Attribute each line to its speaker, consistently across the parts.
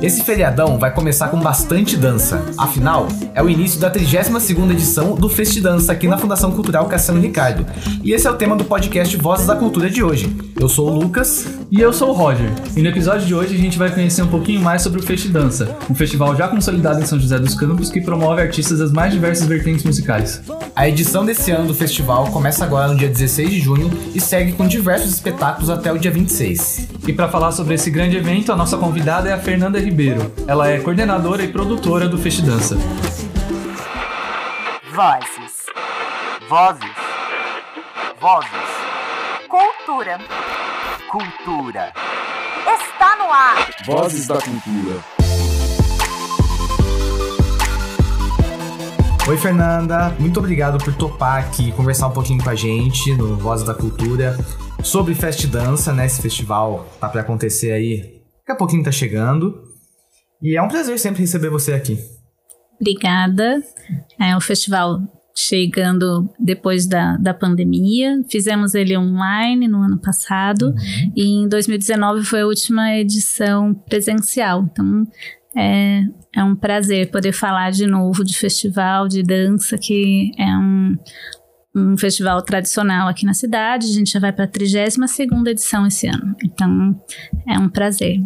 Speaker 1: Esse feriadão vai começar com bastante dança. Afinal, é o início da 32ª edição do Festidança aqui na Fundação Cultural Cassiano Ricardo. E esse é o tema do podcast Vozes da Cultura de hoje. Eu sou o Lucas.
Speaker 2: E eu sou o Roger. E no episódio de hoje a gente vai conhecer um pouquinho mais sobre o Festidança, um festival já consolidado em São José dos Campos que promove artistas das mais diversas vertentes musicais.
Speaker 1: A edição desse ano do festival começa agora no dia 16 de junho e segue com diversos espetáculos até o dia 26.
Speaker 2: E para falar sobre esse grande evento, a nossa convidada é a Fernanda Ribeiro. Ela é coordenadora e produtora do Festidança.
Speaker 3: Vozes. Vozes. Vozes.
Speaker 4: Cultura.
Speaker 3: Cultura.
Speaker 4: Está no ar.
Speaker 5: Vozes da Cultura.
Speaker 1: Oi, Fernanda. Muito obrigado por topar aqui conversar um pouquinho com a gente no Voz da Cultura sobre Fest Dança, né? Esse festival tá para acontecer aí. Daqui a pouquinho tá chegando. E é um prazer sempre receber você aqui.
Speaker 6: Obrigada. É um festival chegando depois da, da pandemia. Fizemos ele online no ano passado uhum. e em 2019 foi a última edição presencial. Então é, é um prazer poder falar de novo de festival de dança, que é um, um festival tradicional aqui na cidade. A gente já vai para a 32 edição esse ano. Então é um prazer.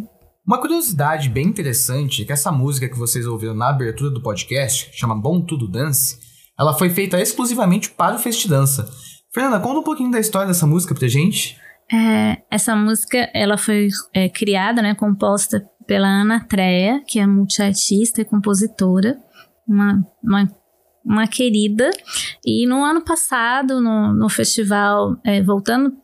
Speaker 1: Uma curiosidade bem interessante é que essa música que vocês ouviram na abertura do podcast, chama Bom Tudo Dance, ela foi feita exclusivamente para o Festidança. Fernanda, conta um pouquinho da história dessa música pra gente.
Speaker 6: É, essa música ela foi é, criada, né, composta pela Ana Treia, que é multiartista e compositora, uma, uma, uma querida. E no ano passado, no, no festival, é, voltando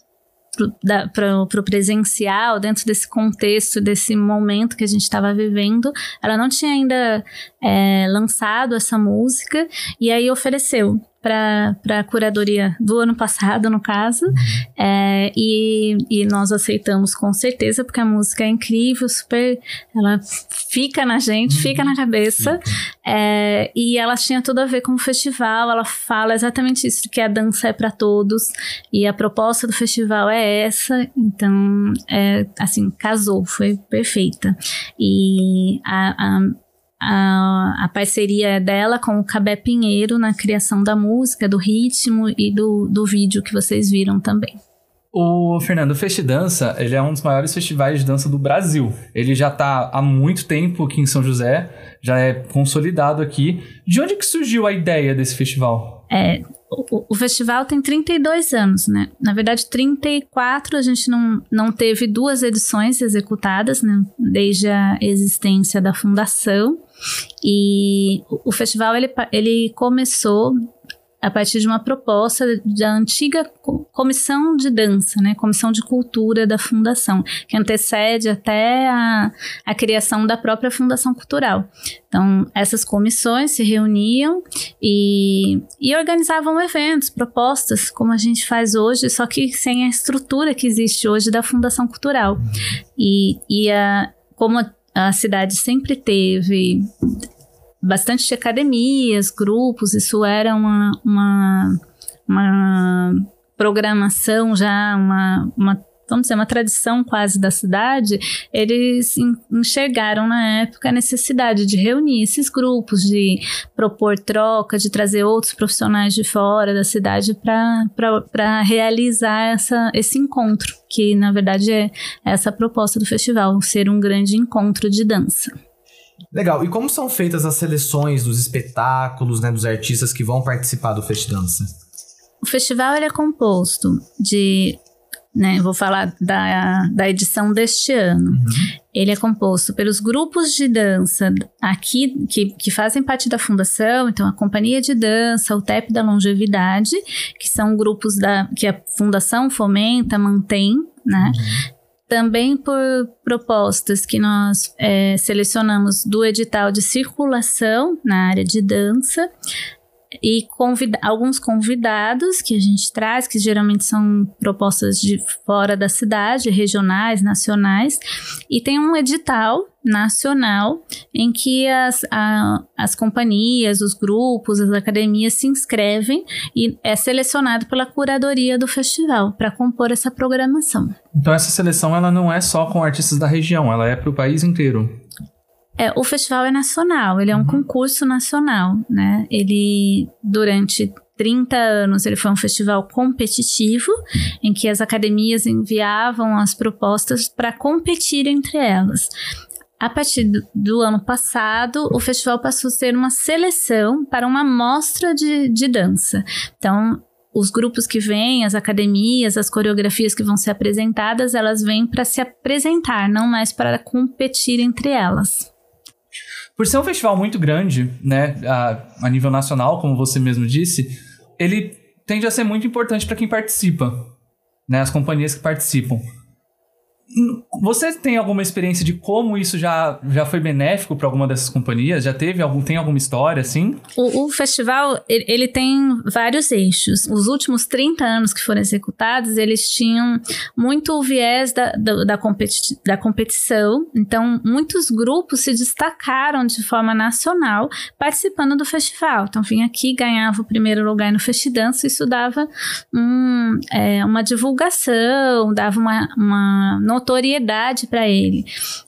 Speaker 6: para o presencial, dentro desse contexto, desse momento que a gente estava vivendo, ela não tinha ainda é, lançado essa música e aí ofereceu para a curadoria do ano passado, no caso, uhum. é, e, e nós aceitamos com certeza, porque a música é incrível, super. Ela fica na gente, uhum. fica na cabeça, é, e ela tinha tudo a ver com o festival. Ela fala exatamente isso, que a dança é para todos, e a proposta do festival é essa, então, é, assim, casou, foi perfeita. E a, a a, a parceria dela com o Cabé Pinheiro na criação da música, do ritmo e do, do vídeo que vocês viram também.
Speaker 2: O Fernando Fest Dança, ele é um dos maiores festivais de dança do Brasil. Ele já está há muito tempo aqui em São José, já é consolidado aqui. De onde que surgiu a ideia desse festival?
Speaker 6: É, o, o, festival tem 32 anos, né? Na verdade, 34 a gente não, não teve duas edições executadas, né? Desde a existência da fundação. E o, festival ele, ele começou a partir de uma proposta da antiga comissão de dança, né, comissão de cultura da fundação, que antecede até a, a criação da própria fundação cultural. Então, essas comissões se reuniam e, e organizavam eventos, propostas, como a gente faz hoje, só que sem a estrutura que existe hoje da fundação cultural. E, e a, como a, cidade sempre teve bastante academias, grupos, isso era uma, uma, uma programação já, uma, uma vamos dizer, uma tradição quase da cidade, eles enxergaram na época a necessidade de reunir esses grupos, de propor troca, de trazer outros profissionais de fora da cidade para realizar essa, esse encontro, que na verdade é essa proposta do festival, ser um grande encontro de dança.
Speaker 1: Legal. E como são feitas as seleções dos espetáculos, né, dos artistas que vão participar do Festival Dança?
Speaker 6: O festival é composto de, né, vou falar da, da edição deste ano. Uhum. Ele é composto pelos grupos de dança aqui que, que fazem parte da fundação, então a Companhia de Dança, o TEP da Longevidade, que são grupos da, que a fundação fomenta, mantém, né? Uhum também por propostas que nós é, selecionamos do edital de circulação na área de dança e convida alguns convidados que a gente traz, que geralmente são propostas de fora da cidade, regionais, nacionais, e tem um edital nacional em que as, a, as companhias, os grupos, as academias se inscrevem e é selecionado pela curadoria do festival para compor essa programação.
Speaker 2: Então essa seleção ela não é só com artistas da região, ela é para o país inteiro.
Speaker 6: É, o festival é nacional, ele é um concurso nacional, né? Ele, durante 30 anos, ele foi um festival competitivo, em que as academias enviavam as propostas para competir entre elas. A partir do, do ano passado, o festival passou a ser uma seleção para uma mostra de, de dança. Então, os grupos que vêm, as academias, as coreografias que vão ser apresentadas, elas vêm para se apresentar, não mais para competir entre elas.
Speaker 2: Por ser um festival muito grande, né, a, a nível nacional, como você mesmo disse, ele tende a ser muito importante para quem participa, né, as companhias que participam. Você tem alguma experiência de como isso já, já foi benéfico para alguma dessas companhias? Já teve algum tem alguma história assim?
Speaker 6: O, o, festival ele, ele tem vários eixos. Os últimos 30 anos que foram executados, eles tinham muito o viés da, da, da, competi da competição. Então, muitos grupos se destacaram de forma nacional participando do festival. Então, vinha aqui, ganhava o primeiro lugar no Festidança, isso dava um, é, uma divulgação, dava uma, uma notoriedade para ele.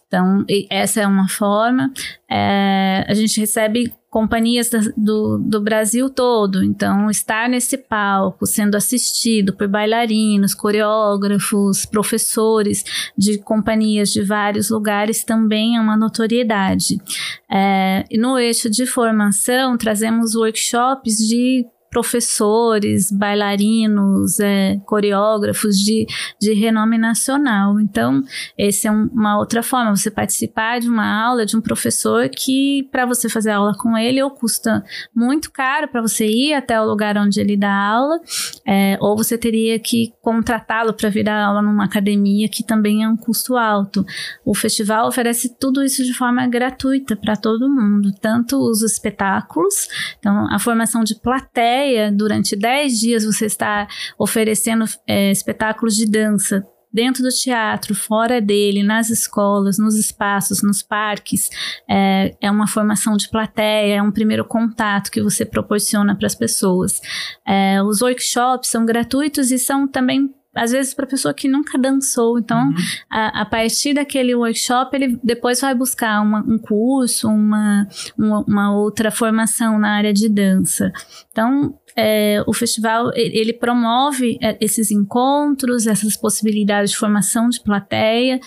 Speaker 6: Então, essa é uma forma. É, a gente recebe companhias do, do Brasil todo. Então, estar nesse palco, sendo assistido por bailarinos, coreógrafos, professores de companhias de vários lugares também é uma notoriedade. É, no eixo de formação, trazemos workshops de professores, bailarinos, é, coreógrafos de, de renome nacional. Então, essa é um, uma outra forma, você participar de uma aula de um professor que, para você fazer aula com ele, ou custa muito caro para você ir até o lugar onde ele dá aula, é, ou você teria que contratá-lo para vir dar aula numa academia, que também é um custo alto. O festival oferece tudo isso de forma gratuita para todo mundo, tanto os espetáculos, então a formação de plateia, durante 10 dias, você está oferecendo é, espetáculos de dança dentro do teatro, fora dele, nas escolas, nos espaços, nos parques, é, é uma formação de plateia, é um primeiro contato que você proporciona para as pessoas. É, os workshops são gratuitos e são também às vezes para pessoa que nunca dançou. Então, uhum. a, a, partir daquele workshop, ele depois vai buscar uma, um curso, uma, uma, uma, outra formação na área de dança. Então, é, o festival ele promove é, esses encontros, essas possibilidades de formação de plateia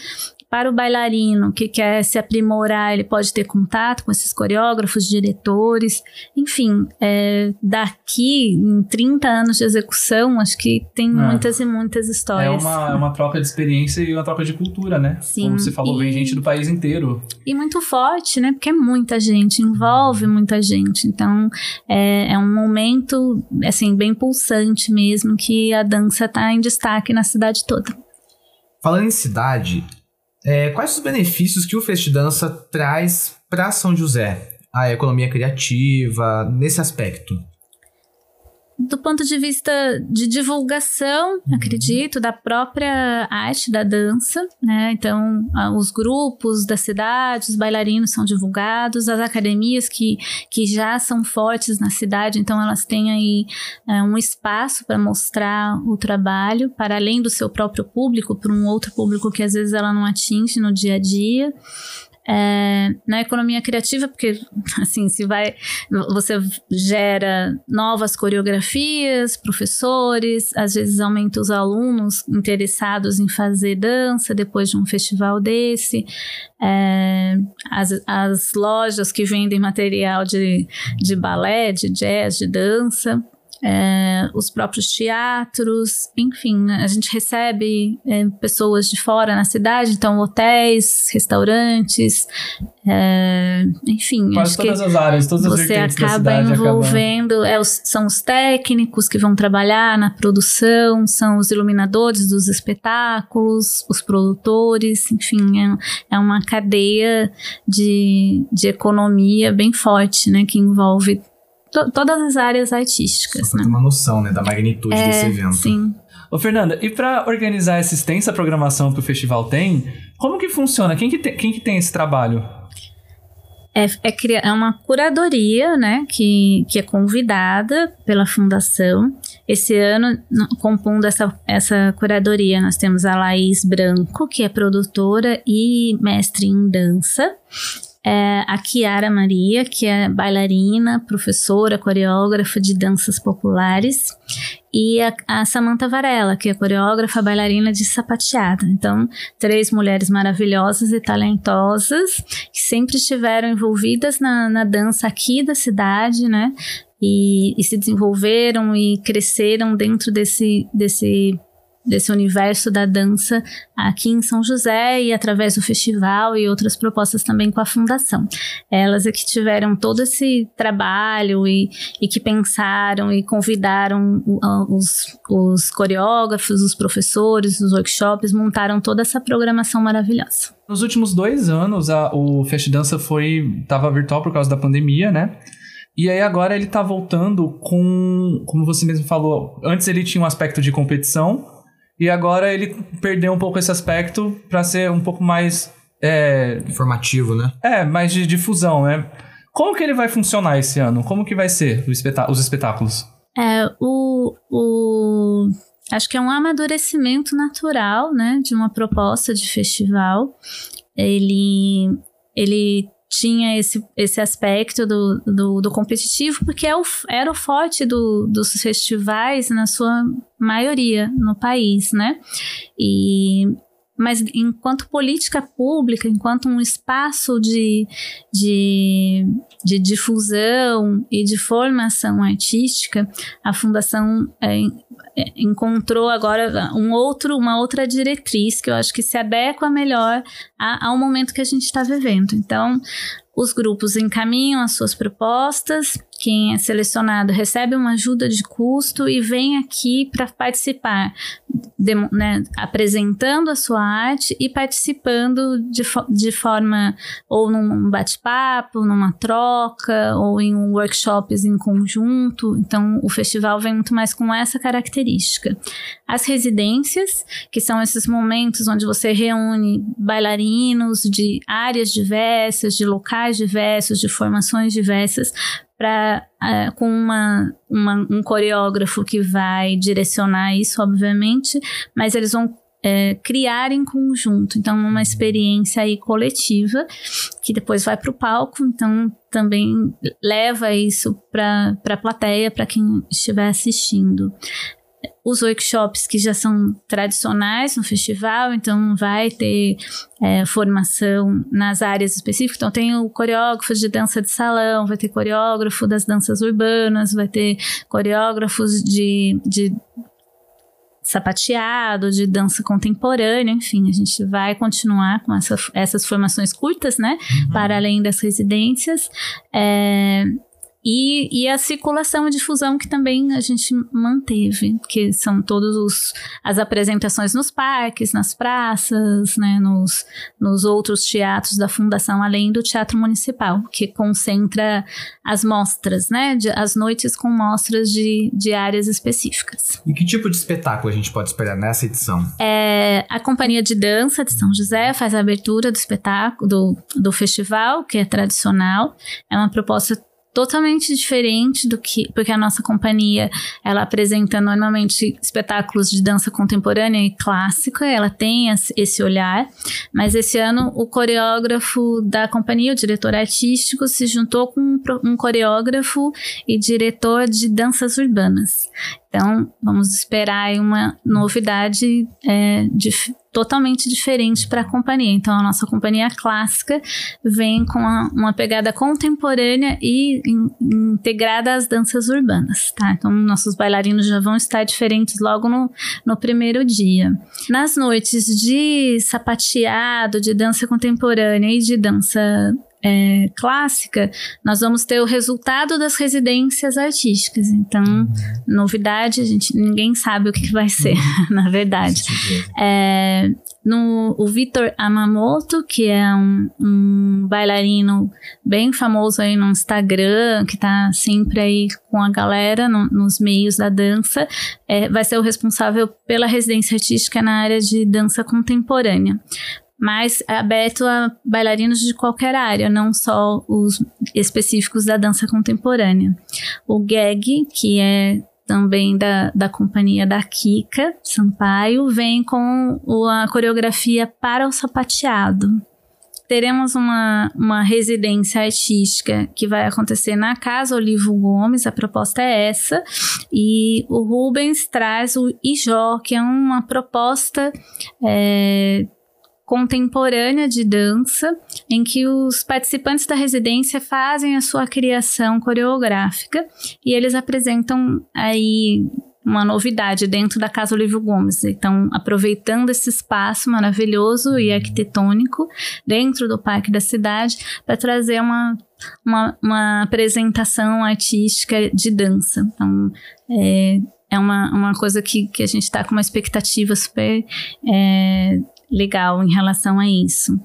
Speaker 6: para o bailarino que quer se aprimorar, ele pode ter contato com esses coreógrafos, diretores, enfim, é, daqui em 30 anos de execução, acho que tem é. muitas e muitas histórias.
Speaker 2: É uma, é uma troca de experiência e uma troca de cultura, né?
Speaker 6: Sim.
Speaker 2: Como você falou,
Speaker 6: e,
Speaker 2: vem gente do país inteiro.
Speaker 6: E muito forte, né? Porque é muita gente, envolve muita gente. Então, é, é um momento, assim, bem pulsante mesmo, que a dança está em destaque na cidade toda.
Speaker 1: Falando em cidade, é, quais os benefícios que o Festidança traz para São José? A economia criativa, nesse aspecto?
Speaker 6: Do ponto de vista de divulgação, uhum. acredito, da própria arte da dança, né? Então, os grupos da cidade, os bailarinos são divulgados, as academias que, que já são fortes na cidade, então elas têm aí é, um espaço para mostrar o trabalho, para além do seu próprio público, para um outro público que às vezes ela não atinge no dia a dia é, na economia criativa, porque assim, se vai, você gera novas coreografias, professores, às vezes aumenta os alunos interessados em fazer dança depois de um festival desse, é, as, as lojas que vendem material de, de balé, de jazz, de dança é, os próprios teatros, enfim, né, a gente recebe é, pessoas de fora na cidade, então hotéis, restaurantes, é, enfim,
Speaker 2: Quase todas as áreas, todas as
Speaker 6: você acaba envolvendo, é, os, são os técnicos que vão trabalhar na produção, são os iluminadores dos espetáculos, os produtores, enfim, é, é uma cadeia de, de economia bem forte, né, que envolve to todas as áreas artísticas.
Speaker 1: Só pra
Speaker 6: né?
Speaker 1: ter uma noção, né, da magnitude
Speaker 6: é,
Speaker 1: desse evento.
Speaker 6: Sim.
Speaker 2: Ô, Fernanda, e pra organizar essa extensa programação que o festival tem, como que funciona? Quem que tem, quem que tem esse trabalho?
Speaker 6: É, é, é uma curadoria, né, que, que é convidada pela fundação. Esse ano, no- compondo essa, essa curadoria, nós temos a Laís Branco, que é produtora e mestre em dança. É, a Kiara Maria, que é bailarina, professora, coreógrafa de danças populares. E a, a Samantha Varela, que é coreógrafa, bailarina de sapateada. Então, três mulheres maravilhosas e talentosas que sempre estiveram envolvidas na, na dança aqui da cidade, né? E, e se desenvolveram e cresceram dentro desse, desse, desse universo da dança aqui em São José e através do festival e outras propostas também com a fundação. Elas é que tiveram todo esse trabalho e, e que pensaram e convidaram os, os coreógrafos, os professores, os workshops, montaram toda essa programação maravilhosa.
Speaker 2: Nos últimos dois anos, a- o Fest Dança foi tava virtual por causa da pandemia, né? E aí agora ele tá voltando com, como você mesmo falou, antes ele tinha um aspecto de competição e agora ele perdeu um pouco esse aspecto pra ser um pouco mais é,
Speaker 1: Informativo, né?
Speaker 2: é, mais de difusão, né? Como que ele vai funcionar esse ano? Como que vai ser o espetá- os espetáculos?
Speaker 6: É, o, o, acho que é um amadurecimento natural, né, de uma proposta de festival. Ele, ele tinha esse, esse aspecto do, do, do competitivo, porque é o, era o forte do, dos festivais na sua maioria no país, né? E, mas enquanto política pública, enquanto um espaço de, de, de difusão e de formação artística, a fundação é, encontrou agora um outro, uma outra diretriz que eu acho que se adequa melhor a- ao momento que a gente está vivendo. Então, os grupos encaminham as suas propostas, quem é selecionado recebe uma ajuda de custo e vem aqui para participar, demo- né, apresentando a sua arte e participando de, fo- de forma ou num bate-papo, numa troca, ou em workshops em conjunto. Então, o festival vem muito mais com essa característica. As residências, que são esses momentos onde você reúne bailarinos de áreas diversas, de locais diversos, de formações diversas, pra, eh, com uma, uma- um coreógrafo que vai direcionar isso, obviamente, mas eles vão eh, criar em conjunto. Então, uma experiência aí coletiva que depois vai para o palco, então também leva isso para a plateia, para quem estiver assistindo os workshops que já são tradicionais no festival, então vai ter é, formação nas áreas específicas. Então tem o coreógrafo de dança de salão, vai ter coreógrafo das danças urbanas, vai ter coreógrafos de, de sapateado, de dança contemporânea, enfim, a gente vai continuar com essa, essas formações curtas, né, para além das residências. É, e, e a circulação e difusão que também a gente manteve, que são todos os as apresentações nos parques, nas praças, né, nos, nos outros teatros da fundação, além do teatro municipal, que concentra as mostras, né, de, as noites com mostras de, de áreas específicas.
Speaker 1: E que tipo de espetáculo a gente pode esperar nessa edição?
Speaker 6: É, a Companhia de Dança de São José faz a abertura do espetáculo, do, do festival, que é tradicional. É uma proposta totalmente diferente do que porque a nossa companhia ela apresenta normalmente espetáculos de dança contemporânea e clássica ela tem esse olhar mas esse ano o coreógrafo da companhia o diretor artístico se juntou com um, coreógrafo e diretor de danças urbanas. Então vamos esperar uma novidade é, dif- totalmente diferente para a companhia então a nossa companhia clássica vem com a- uma pegada contemporânea e in- integrada às danças urbanas, tá? Então, nossos bailarinos já vão estar diferentes logo no, no primeiro dia. Nas noites de sapateado, de dança contemporânea e de dança é, clássica, nós vamos ter o resultado das residências artísticas. Então, novidade, a gente, ninguém sabe o que vai ser, na verdade. É, no, o Vitor Amamoto, que é um, um, bailarino bem famoso aí no Instagram, que tá sempre aí com a galera no, nos meios da dança, é, vai ser o responsável pela residência artística na área de dança contemporânea mas é aberto a bailarinos de qualquer área, não só os específicos da dança contemporânea. O Gag, que é também da, da companhia da Kika Sampaio, vem com a coreografia para o sapateado. Teremos uma, uma residência artística que vai acontecer na Casa Olivo Gomes, a proposta é essa, e o Rubens traz o Ijó, que é uma proposta é, contemporânea de dança, em que os participantes da residência fazem a sua criação coreográfica e eles apresentam aí uma novidade dentro da Casa Olívio Gomes. Então, aproveitando esse espaço maravilhoso e arquitetônico dentro do Parque da Cidade para trazer uma, uma, uma, apresentação artística de dança. Então, é, é uma, uma coisa que, que a gente está com uma expectativa super é, legal em relação a isso.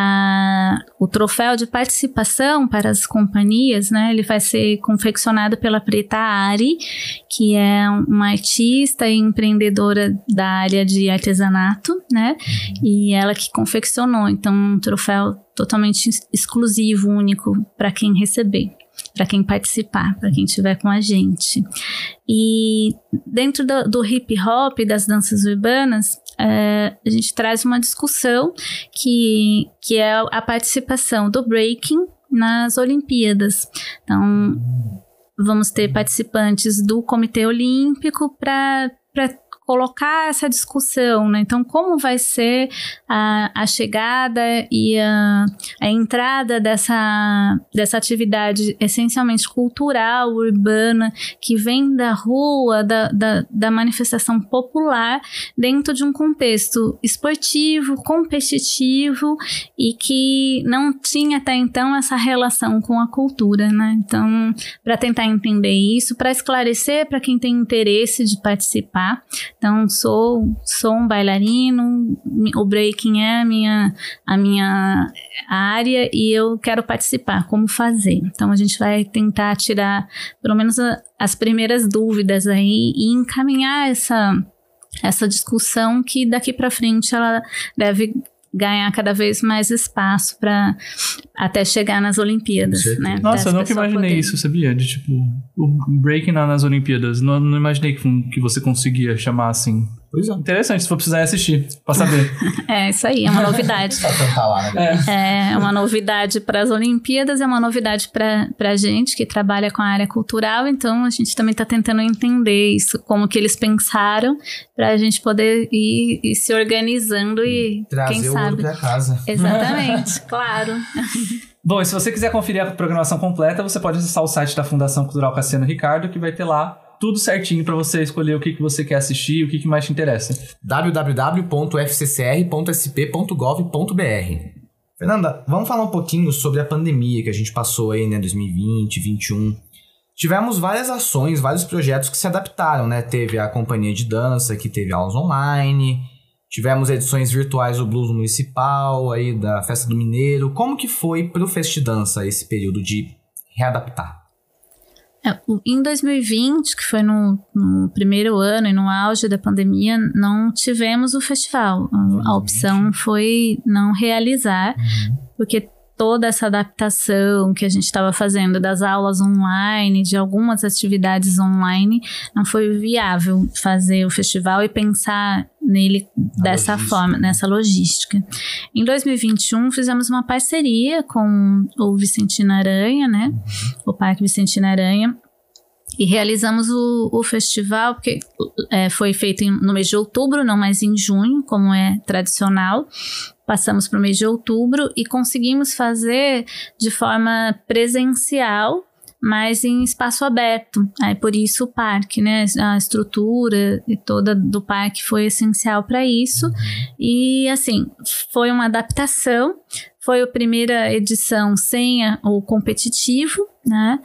Speaker 6: A, o troféu de participação para as companhias, né, ele vai ser confeccionado pela Preta Ari, que é uma artista e empreendedora da área de artesanato, né, e ela que confeccionou, então um troféu totalmente exclusivo, único para quem receber para quem participar, para quem estiver com a gente. E dentro do, do hip hop, das danças urbanas, é, a gente traz uma discussão que, que é a participação do breaking nas Olimpíadas. Então, vamos ter participantes do Comitê Olímpico para colocar essa discussão, né? Então, como vai ser a, a chegada e a, a entrada dessa, dessa atividade essencialmente cultural, urbana, que vem da rua, da, da, da manifestação popular, dentro de um contexto esportivo, competitivo e que não tinha até então essa relação com a cultura, né? Então, para tentar entender isso, para esclarecer para quem tem interesse de participar, então, sou, sou um bailarino, o breaking é a minha, a minha área e eu quero participar. Como fazer? Então, a gente vai tentar tirar pelo menos a, as primeiras dúvidas aí e encaminhar essa, essa discussão que daqui para frente ela deve ganhar cada vez mais espaço para até chegar nas Olimpíadas, né?
Speaker 2: Nossa, eu nunca imaginei poder... isso, sabia? De tipo, o breaking nas Olimpíadas. Não, não imaginei que, que você conseguia chamar assim.
Speaker 1: Pois é.
Speaker 2: Interessante, se for precisar assistir, pra saber.
Speaker 6: é, isso aí, é uma novidade.
Speaker 1: né?
Speaker 6: é. é uma novidade para as Olimpíadas, é uma novidade para a gente que trabalha com a área cultural, então a gente também está tentando entender isso, como que eles pensaram, para a gente poder ir, ir, se organizando e
Speaker 1: Trazer
Speaker 6: quem
Speaker 1: o
Speaker 6: sabe.
Speaker 1: Pra casa.
Speaker 6: Exatamente, claro.
Speaker 2: Bom, e se você quiser conferir a programação completa, você pode acessar o site da Fundação Cultural Cassiano Ricardo, que vai ter lá tudo certinho para você escolher o que, que você quer assistir, o que, que mais te interessa.
Speaker 1: www.fccr.sp.gov.br Fernanda, vamos falar um pouquinho sobre a pandemia que a gente passou aí, né, 2020, 2021. Tivemos várias ações, vários projetos que se adaptaram, né? Teve a companhia de dança que teve aulas online, tivemos edições virtuais do Blues Municipal, aí da Festa do Mineiro. Como que foi pro Festidança esse período de readaptar?
Speaker 6: É, em 2020, que foi no, no, primeiro ano e no auge da pandemia, não tivemos o festival. A, a opção foi não realizar, uhum. porque toda essa adaptação que a gente estava fazendo das aulas online, de algumas atividades online, não foi viável fazer o festival e pensar nele a dessa logística. forma, nessa logística. Em 2021 fizemos uma parceria com o Vicentino Aranha, né? Uhum. O Parque Vicentino Aranha, e realizamos o, o festival, porque é, foi feito em, no mês de outubro, não mais em junho, como é tradicional. Passamos para o mês de outubro e conseguimos fazer de forma presencial, mas em espaço aberto. Aí por isso o parque, né? A estrutura e toda do parque foi essencial para isso. E assim, foi uma adaptação foi a primeira edição sem o competitivo, né?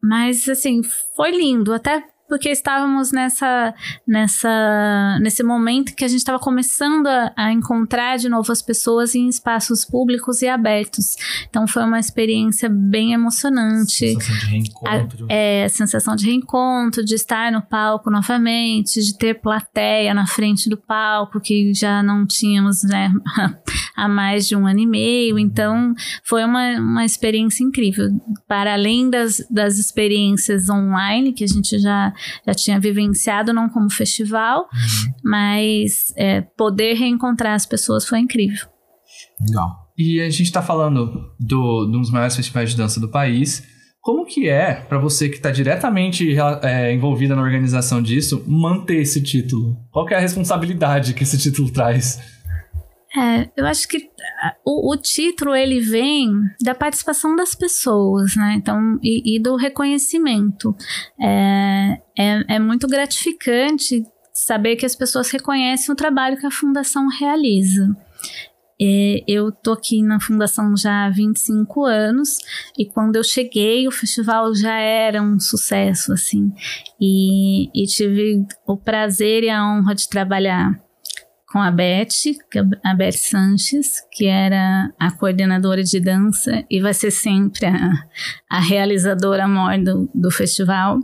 Speaker 6: Mas assim, foi lindo, até porque estávamos nessa, nessa, nesse momento que a gente estava começando a, a encontrar de novo as pessoas em espaços públicos e abertos. Então foi uma experiência bem emocionante.
Speaker 1: Sensação de reencontro.
Speaker 6: É, a sensação de reencontro, de estar no palco novamente, de ter plateia na frente do palco, que já não tínhamos né, há mais de um ano e meio. Então, foi uma, uma experiência incrível. Para além das, das experiências online, que a gente já, já tinha vivenciado, não como festival, mas é, poder reencontrar as pessoas foi incrível.
Speaker 1: Legal.
Speaker 2: E a gente tá falando do, de um dos maiores festivais de dança do país. Como que é, pra você que tá diretamente é, envolvida na organização disso, manter esse título? Qual que é a responsabilidade que esse título traz?
Speaker 6: É, eu acho que ah, o, o título ele vem da participação das pessoas, né? Então, e, e do reconhecimento. É, é, é muito gratificante saber que as pessoas reconhecem o trabalho que a fundação realiza. É, eu tô aqui na fundação já há 25 anos e quando eu cheguei o festival já era um sucesso assim e, e tive o prazer e a honra de trabalhar com a Beth, é a Beth Sanches, que era a coordenadora de dança e vai ser sempre a, a realizadora maior do, do festival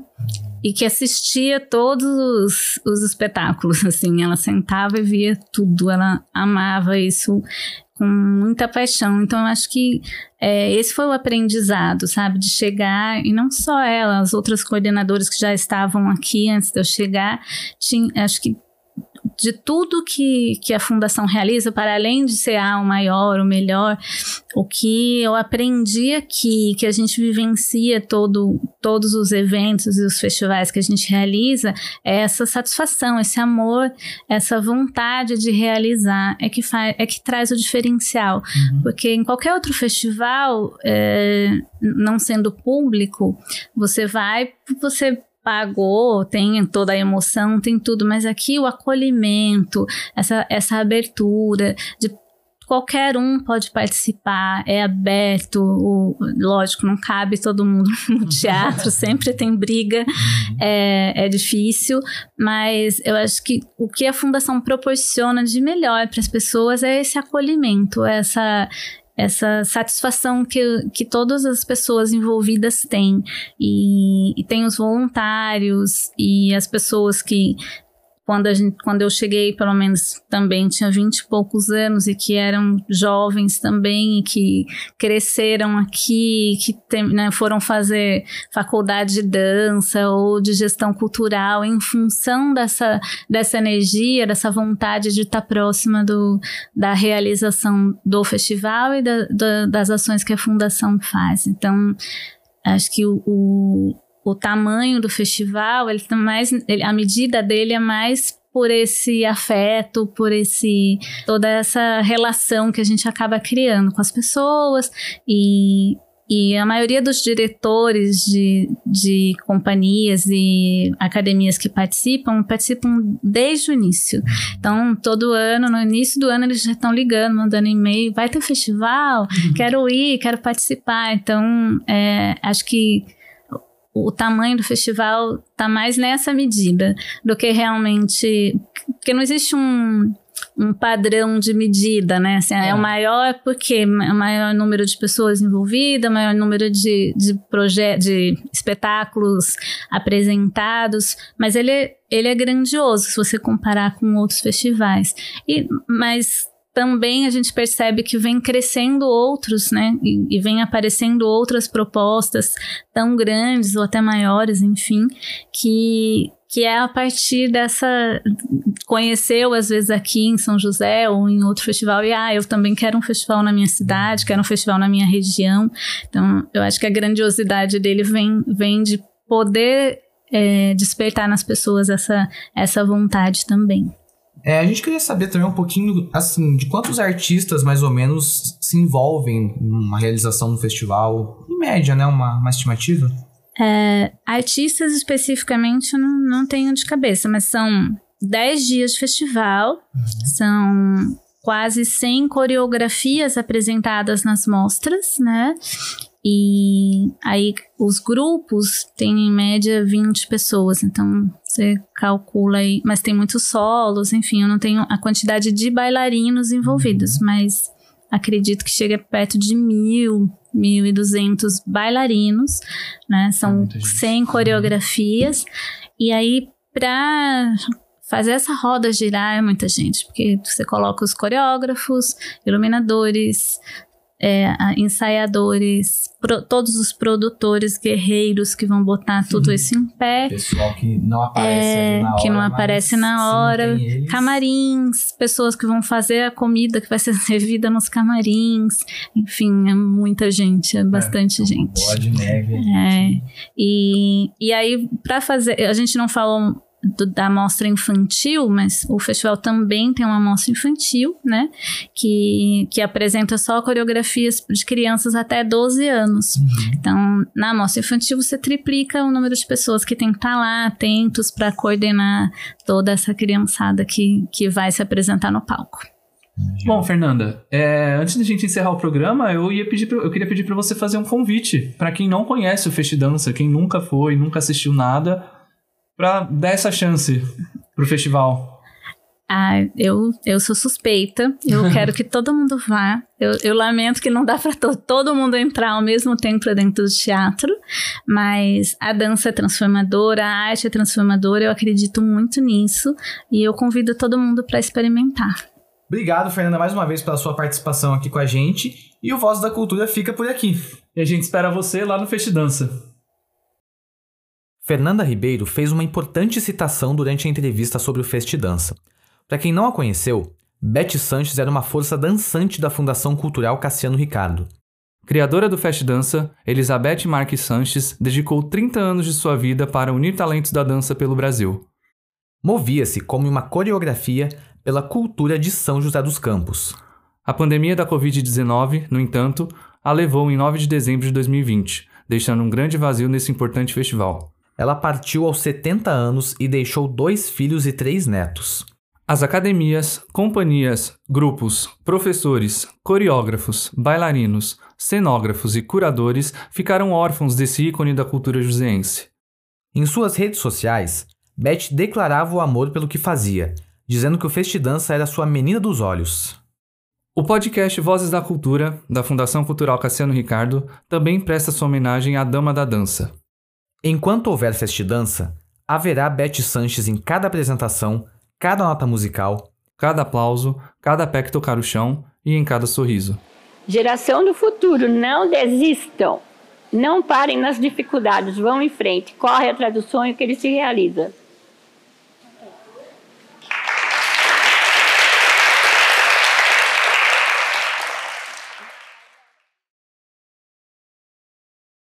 Speaker 6: e que assistia todos os, os espetáculos, assim, ela sentava e via tudo, ela amava isso com muita paixão, então eu acho que é, esse foi o aprendizado, sabe, de chegar, e não só ela, as outras coordenadoras que já estavam aqui antes de eu chegar, tinha, acho que de tudo que, que a fundação realiza, para além de ser ah, o maior, o melhor, o que eu aprendi aqui, que a gente vivencia todo, todos os eventos e os festivais que a gente realiza, é essa satisfação, esse amor, essa vontade de realizar, é que, faz, é que traz o diferencial. Uhum. Porque em qualquer outro festival, é, não sendo público, você vai, você pagou, tem toda a emoção, tem tudo, mas aqui o acolhimento, essa, essa abertura de qualquer um pode participar, é aberto, o, lógico, não cabe todo mundo no teatro, sempre tem briga, é, é difícil, mas eu acho que o que a fundação proporciona de melhor para as pessoas é esse acolhimento, essa essa satisfação que, que todas as pessoas envolvidas têm. E, e tem os voluntários e as pessoas que. Quando, a gente, quando eu cheguei, pelo menos também tinha vinte e poucos anos e que eram jovens também e que cresceram aqui, que tem, né, foram fazer faculdade de dança ou de gestão cultural em função dessa, dessa energia, dessa vontade de estar próxima do, da realização do festival e da, da, das ações que a fundação faz. Então, acho que o, o o tamanho do festival, ele tá mais, ele, a medida dele é mais por esse afeto, por esse toda essa relação que a gente acaba criando com as pessoas e e a maioria dos diretores de, de companhias e academias que participam, participam desde o início. Então, todo ano, no início do ano, eles já estão ligando, mandando e-mail: vai ter festival? Uhum. Quero ir, quero participar. Então, é, acho que o tamanho do festival está mais nessa medida do que realmente. Porque não existe um, um padrão de medida, né? Assim, é. é. o maior porque é o maior número de pessoas envolvidas, maior número de, de projetos, de espetáculos apresentados, mas ele é, ele é grandioso se você comparar com outros festivais. E, mas também a gente percebe que vem crescendo outros, né? E, e, vem aparecendo outras propostas tão grandes ou até maiores, enfim, que, que é a partir dessa. Conheceu, às vezes, aqui em São José ou em outro festival, e ah, eu também quero um festival na minha cidade, quero um festival na minha região. Então, eu acho que a grandiosidade dele vem, vem de poder é, despertar nas pessoas essa, essa vontade também.
Speaker 1: É, a gente queria saber também um pouquinho, assim, de quantos artistas, mais ou menos, se envolvem numa realização do festival, em média, né? Uma, uma estimativa.
Speaker 6: É, artistas especificamente eu não, não tenho de cabeça, mas são 10 dias de festival, uhum. são quase 100 coreografias apresentadas nas mostras, né? E aí os grupos têm em média 20 pessoas, então você calcula aí, mas tem muitos solos, enfim, eu não tenho a quantidade de bailarinos envolvidos,
Speaker 1: Uhum.
Speaker 6: mas acredito que chega perto de mil, mil e duzentos bailarinos, né?
Speaker 2: É
Speaker 6: São
Speaker 2: gente.
Speaker 6: 100 coreografias, e aí para fazer essa roda girar é muita gente, porque você coloca os coreógrafos, iluminadores, é, ensaiadores, pro- todos os produtores guerreiros que vão botar tudo isso em pé.
Speaker 1: Pessoal que não aparece
Speaker 6: É,
Speaker 1: na hora.
Speaker 6: que não aparece na hora. Camarins, pessoas que vão fazer a comida que vai ser servida nos camarins. Enfim, é muita gente, é bastante
Speaker 1: uma
Speaker 6: gente.
Speaker 1: Bola de neve.
Speaker 6: É, e, e aí, para fazer. A gente não falou do- da mostra infantil, mas o festival também tem uma mostra infantil, né? Que, que apresenta só coreografias de crianças até 12 anos. Então, na mostra infantil, você triplica o número de pessoas que tem que estar lá atentos para coordenar toda essa criançada que, que vai se apresentar no palco.
Speaker 2: Bom, Fernanda, é, antes da gente encerrar o programa, eu ia pedir, pra- eu queria pedir para você fazer um convite para quem não conhece o Festidança, quem nunca foi, nunca assistiu nada, para dar essa chance pro festival.
Speaker 6: Ah, eu, eu sou suspeita. Eu quero que todo mundo vá. Eu, eu lamento que não dá para to todo mundo entrar ao mesmo tempo dentro do teatro, mas a dança é transformadora, a arte é transformadora. Eu acredito muito nisso e eu convido todo mundo para experimentar.
Speaker 1: Obrigado, Fernanda, mais uma vez pela sua participação aqui com a gente. E o Voz da Cultura fica por aqui.
Speaker 2: E a gente espera você lá no Festidança.
Speaker 1: Fernanda Ribeiro fez uma importante citação durante a entrevista sobre o Festidança. Para quem não a conheceu, Beth Sanches era uma força dançante da Fundação Cultural Cassiano Ricardo.
Speaker 2: Criadora do Festidança, Elizabeth Marques Sanches dedicou 30 anos de sua vida para unir talentos da dança pelo Brasil.
Speaker 1: Movia-se como uma coreografia pela cultura de São José dos Campos.
Speaker 2: A pandemia da Covid-19, no entanto, a levou em 9 de dezembro de 2020, deixando um grande vazio nesse importante festival.
Speaker 1: Ela partiu aos 70 anos e deixou dois filhos e três netos.
Speaker 2: As academias, companhias, grupos, professores, coreógrafos, bailarinos, cenógrafos e curadores ficaram órfãos desse ícone da cultura joseense.
Speaker 1: Em suas redes sociais, Beth declarava o amor pelo que fazia, dizendo que o Festidança era sua menina dos olhos.
Speaker 2: O podcast Vozes da Cultura, da Fundação Cultural Cassiano Ricardo, também presta sua homenagem à Dama da Dança.
Speaker 1: Enquanto houver Festidança, haverá Beth Sanches em cada apresentação, cada nota musical,
Speaker 2: Cada aplauso, cada pé que tocar o chão e em cada sorriso.
Speaker 5: Geração do futuro, não desistam. Não parem nas dificuldades, vão em frente, corre atrás do sonho que ele se realiza.